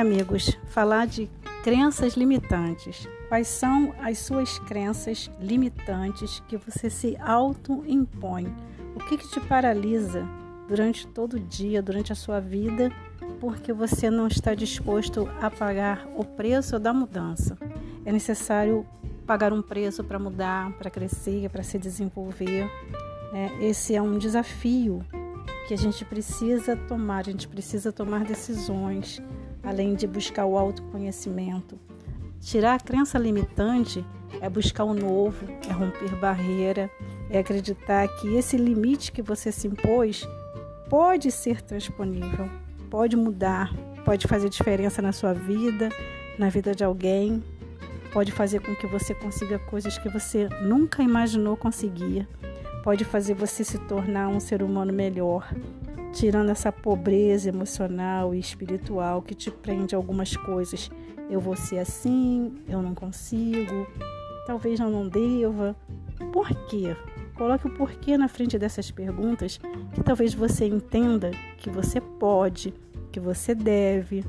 amigos, falar de crenças limitantes. Quais são as suas crenças limitantes que você se auto-impõe? O que, que te paralisa durante todo o dia, durante a sua vida, porque você não está disposto a pagar o preço da mudança? É necessário pagar um preço para mudar, para crescer, para se desenvolver. Né? Esse é um desafio que a gente precisa tomar, a gente precisa tomar decisões, além de buscar o autoconhecimento. Tirar a crença limitante é buscar o novo, é romper barreira, é acreditar que esse limite que você se impôs pode ser transponível, pode mudar, pode fazer diferença na sua vida, na vida de alguém, pode fazer com que você consiga coisas que você nunca imaginou conseguir, pode fazer você se tornar um ser humano melhor, tirando essa pobreza emocional e espiritual que te prende a algumas coisas eu vou ser assim, eu não consigo, talvez eu não deva. Por quê? Coloque o porquê na frente dessas perguntas que talvez você entenda que você pode, que você deve.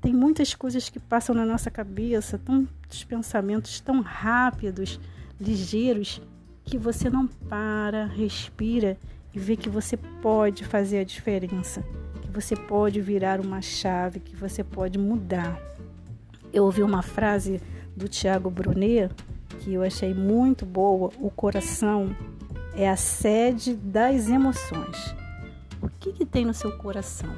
Tem muitas coisas que passam na nossa cabeça, tantos pensamentos tão rápidos, ligeiros, que você não para, respira e vê que você pode fazer a diferença, que você pode virar uma chave, que você pode mudar eu ouvi uma frase do Tiago Brunet que eu achei muito boa: o coração é a sede das emoções. O que, que tem no seu coração?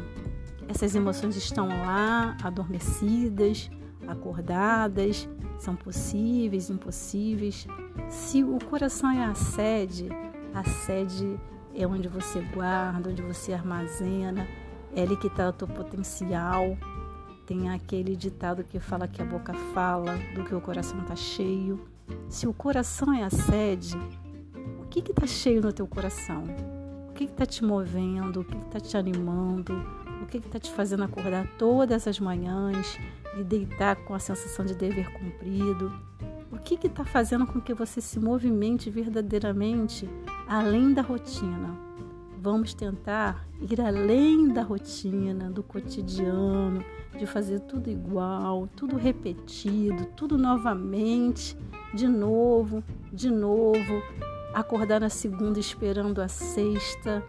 Essas emoções estão lá, adormecidas, acordadas, são possíveis, impossíveis. Se o coração é a sede, a sede é onde você guarda, onde você armazena, é ali que está o teu potencial, tem aquele ditado que fala que a boca fala do que o coração está cheio. Se o coração é a sede, o que está cheio no teu coração? O que está te movendo? O que está te animando? O que está te fazendo acordar todas as manhãs e deitar com a sensação de dever cumprido? O que está fazendo com que você se movimente verdadeiramente além da rotina? Vamos tentar ir além da rotina, do cotidiano, de fazer tudo igual, tudo repetido, tudo novamente, de novo, de novo, acordar na segunda esperando a sexta,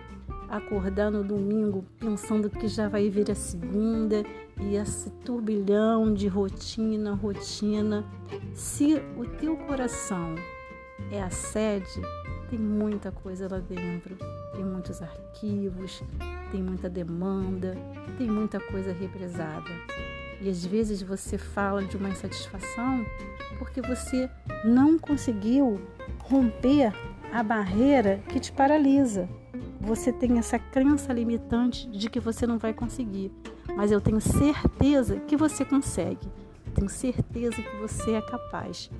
acordar no domingo pensando que já vai vir a segunda e esse turbilhão de rotina, rotina. Se o teu coração é a sede, tem muita coisa lá dentro, tem muitos arquivos, tem muita demanda, tem muita coisa represada. E às vezes você fala de uma insatisfação porque você não conseguiu romper a barreira que te paralisa. Você tem essa crença limitante de que você não vai conseguir, mas eu tenho certeza que você consegue. Tenho certeza que você é capaz.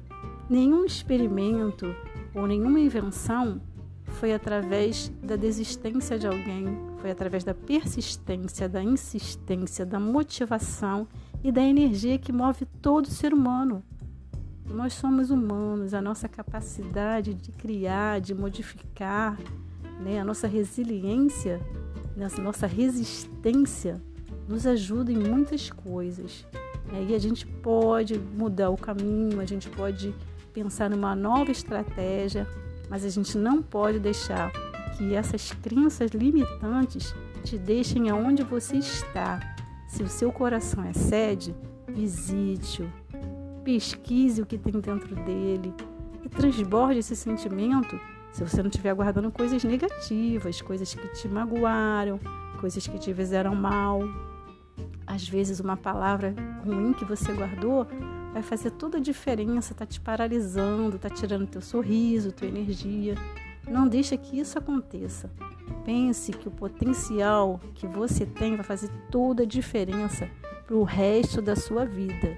Nenhum experimento ou nenhuma invenção foi através da desistência de alguém, foi através da persistência, da insistência, da motivação e da energia que move todo ser humano. Nós somos humanos, a nossa capacidade de criar, de modificar, né, a nossa resiliência, a nossa resistência nos ajuda em muitas coisas. Né? E a gente pode mudar o caminho, a gente pode pensar numa nova estratégia, mas a gente não pode deixar que essas crenças limitantes te deixem aonde você está. Se o seu coração é sede, visite-o, pesquise o que tem dentro dele e transborde esse sentimento se você não estiver guardando coisas negativas, coisas que te magoaram, coisas que te fizeram mal. Às vezes, uma palavra ruim que você guardou vai fazer toda a diferença, tá te paralisando, tá tirando teu sorriso, tua energia. Não deixa que isso aconteça. Pense que o potencial que você tem vai fazer toda a diferença para o resto da sua vida.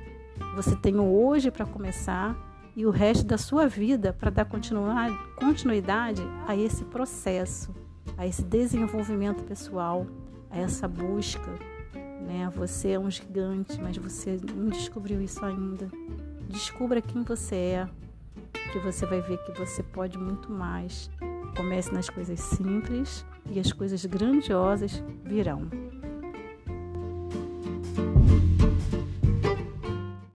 Você tem hoje para começar e o resto da sua vida para dar continuidade a esse processo, a esse desenvolvimento pessoal, a essa busca né? Você é um gigante, mas você não descobriu isso ainda. Descubra quem você é, que você vai ver que você pode muito mais. Comece nas coisas simples e as coisas grandiosas virão.